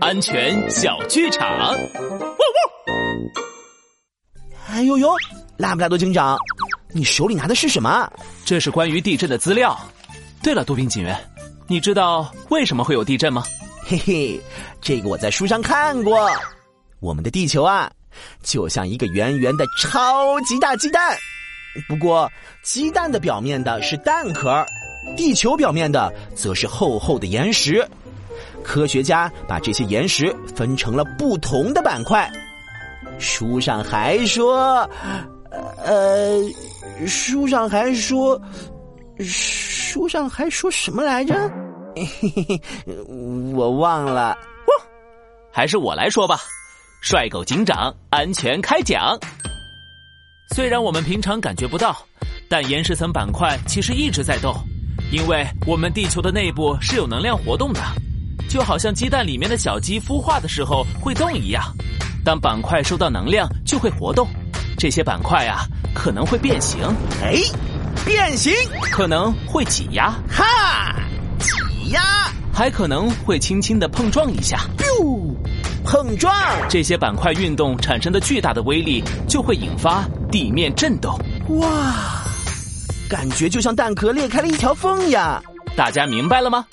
安全小剧场。呜呜！哎呦呦，拉布拉多警长，你手里拿的是什么？这是关于地震的资料。对了，杜宾警员，你知道为什么会有地震吗？嘿嘿，这个我在书上看过。我们的地球啊，就像一个圆圆的超级大鸡蛋。不过，鸡蛋的表面的是蛋壳，地球表面的则是厚厚的岩石。科学家把这些岩石分成了不同的板块。书上还说，呃，书上还说，书上还说什么来着？我忘了。还是我来说吧。帅狗警长，安全开讲。虽然我们平常感觉不到，但岩石层板块其实一直在动，因为我们地球的内部是有能量活动的，就好像鸡蛋里面的小鸡孵化的时候会动一样。当板块收到能量，就会活动。这些板块啊，可能会变形。哎，变形！可能会挤压。哈，挤压！还可能会轻轻的碰撞一下。碰撞，这些板块运动产生的巨大的威力，就会引发地面震动。哇，感觉就像蛋壳裂开了一条缝呀！大家明白了吗？